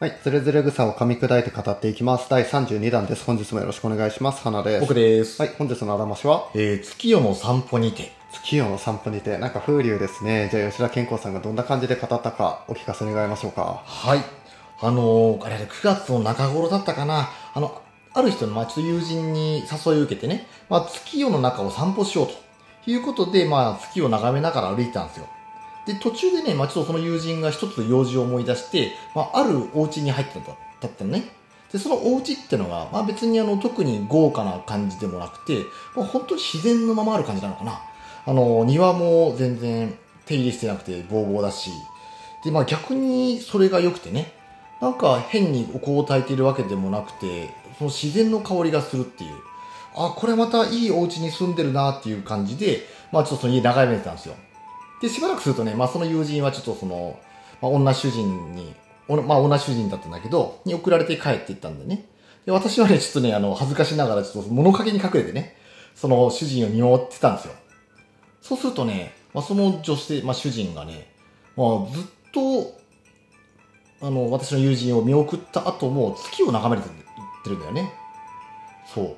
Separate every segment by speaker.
Speaker 1: はい。ズレズレ草を噛み砕いて語っていきます。第32弾です。本日もよろしくお願いします。花です。
Speaker 2: 僕です。
Speaker 1: はい。本日のあらましは、
Speaker 2: えー、月夜の散歩にて。
Speaker 1: 月夜の散歩にて、なんか風流ですね。じゃあ吉田健康さんがどんな感じで語ったかお聞かせ願いましょうか。
Speaker 2: はい。あのー、あれ9月の中頃だったかな。あの、ある人の、まあちょっと友人に誘いを受けてね、まあ月夜の中を散歩しようということで、まあ月を眺めながら歩いてたんですよ。で、途中でね、まあちょっとその友人が一つ用事を思い出して、まああるお家に入ってたんだったのね。で、そのお家ってのが、まあ別にあの特に豪華な感じでもなくて、まあ本当に自然のままある感じなのかな。あの、庭も全然手入れしてなくてボーボーだし、で、まあ逆にそれが良くてね、なんか変にお香を焚いているわけでもなくて、その自然の香りがするっていう。あ、これまたいいお家に住んでるなっていう感じで、まあちょっとその家眺めてたんですよ。で、しばらくするとね、まあその友人はちょっとその、まあ女主人に、まあ女主人だったんだけど、に送られて帰っていったんだよね。で、私はね、ちょっとね、あの、恥ずかしながらちょっと物陰に隠れてね、その主人を見守ってたんですよ。そうするとね、まあその女性、まあ主人がね、まあずっと、あの、私の友人を見送った後も月を眺めてってるんだよね。そう。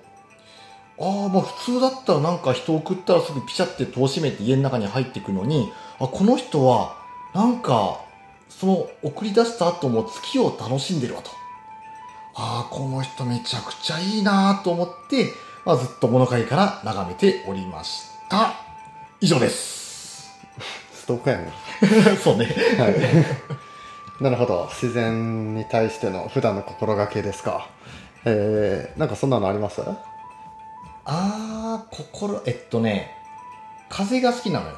Speaker 2: ああ、まあ普通だったらなんか人を送ったらすぐピシャって戸を閉めて家の中に入っていくのに、あ、この人はなんかその送り出した後も月を楽しんでるわと。ああ、この人めちゃくちゃいいなと思って、まあ、ずっと物陰から眺めておりました。以上です。
Speaker 1: ストーカーやね。
Speaker 2: そうね。
Speaker 1: はい。なるほど。自然に対しての普段の心がけですか。えー、なんかそんなのあります？
Speaker 2: あー、心、えっとね、風が好きなのよ。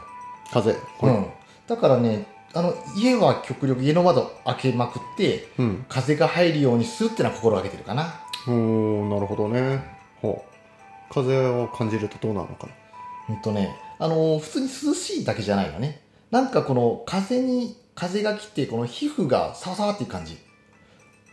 Speaker 1: 風。
Speaker 2: う
Speaker 1: はい
Speaker 2: ん。だからね、あの、家は極力家の窓開けまくって、
Speaker 1: うん。
Speaker 2: 風が入るようにするってのは心がけてるかな。
Speaker 1: おー、なるほどね。ほう。風を感じるとどうなのかな。
Speaker 2: ほんとね、あの普通に涼しいだけじゃないのね。なんかこの風に、風が来て、この皮膚がサワサワっていう感じ。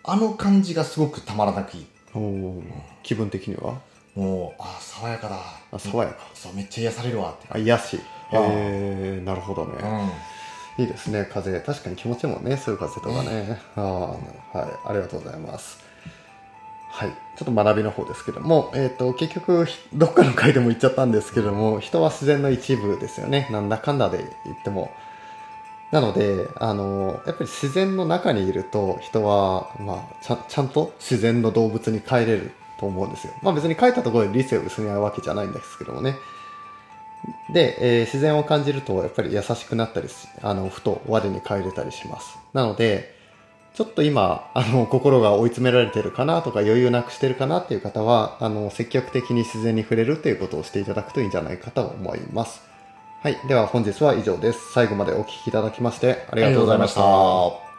Speaker 2: あの感じがすごくたまらなくいい。
Speaker 1: おー、気分的には？
Speaker 2: もう、あー爽やかだ。
Speaker 1: あ、爽やか。
Speaker 2: そう、めっちゃ癒されるわって。
Speaker 1: あ、癒し。えー、なるほどね。
Speaker 2: うん。
Speaker 1: いいですね、風。確かに気持ちもんね、そういう風とかね。ああ、はい、ありがとうございます。はい、ちょっと学びの方ですけども、えっ、と、結局、ひどっかの回でも言っちゃったんですけども、人は自然の一部ですよね。なんだかんだで言っても。なので、あの、やっぱり自然の中にいると、人は、まあ、ちゃんちゃんと自然の動物に帰れると思うんですよ。まあ別に帰ったところで理性を失うわけじゃないんですけどもね。で、えー自然を感じるとやっぱり優しくなったりあのふと我に返れたりします。なのでちょっと今あの心が追い詰められてるかなとか余裕なくしてるかなっていう方はあの積極的に自然に触れるっていうことをしていただくといいんじゃないかと思います。はいでは本日は以上です。最後までお聞きいただきまして
Speaker 2: ありがとうございました。